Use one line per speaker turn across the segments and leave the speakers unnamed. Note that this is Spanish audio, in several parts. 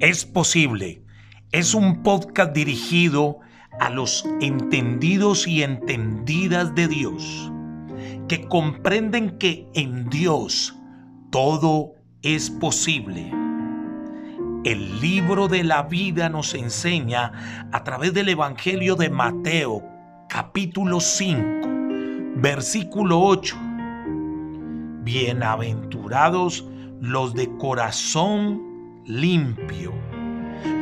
Es posible. Es un podcast dirigido a los entendidos y entendidas de Dios, que comprenden que en Dios todo es posible. El libro de la vida nos enseña a través del Evangelio de Mateo, capítulo 5, versículo 8. Bienaventurados los de corazón limpio,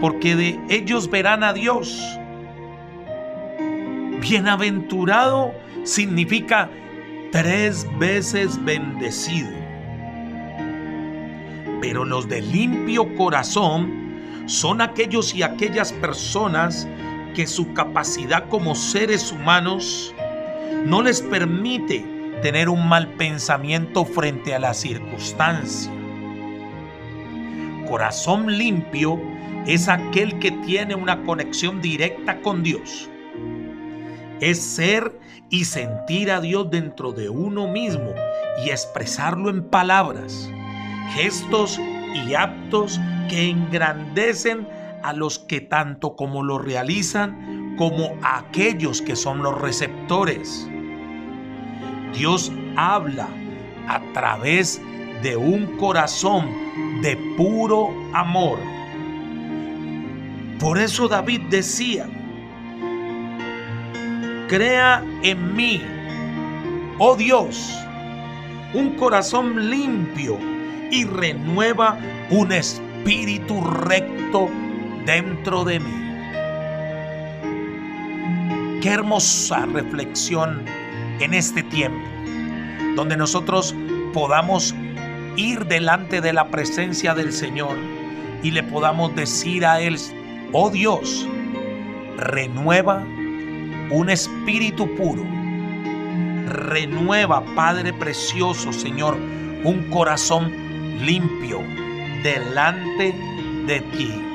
porque de ellos verán a Dios. Bienaventurado significa tres veces bendecido. Pero los de limpio corazón son aquellos y aquellas personas que su capacidad como seres humanos no les permite tener un mal pensamiento frente a la circunstancia. Corazón limpio es aquel que tiene una conexión directa con Dios. Es ser y sentir a Dios dentro de uno mismo y expresarlo en palabras, gestos y actos que engrandecen a los que tanto como lo realizan como a aquellos que son los receptores. Dios habla a través de un corazón de puro amor. Por eso David decía, crea en mí, oh Dios, un corazón limpio y renueva un espíritu recto dentro de mí. Qué hermosa reflexión en este tiempo, donde nosotros podamos ir delante de la presencia del Señor y le podamos decir a Él, oh Dios, renueva un espíritu puro. Renueva, Padre precioso, Señor, un corazón limpio delante de ti.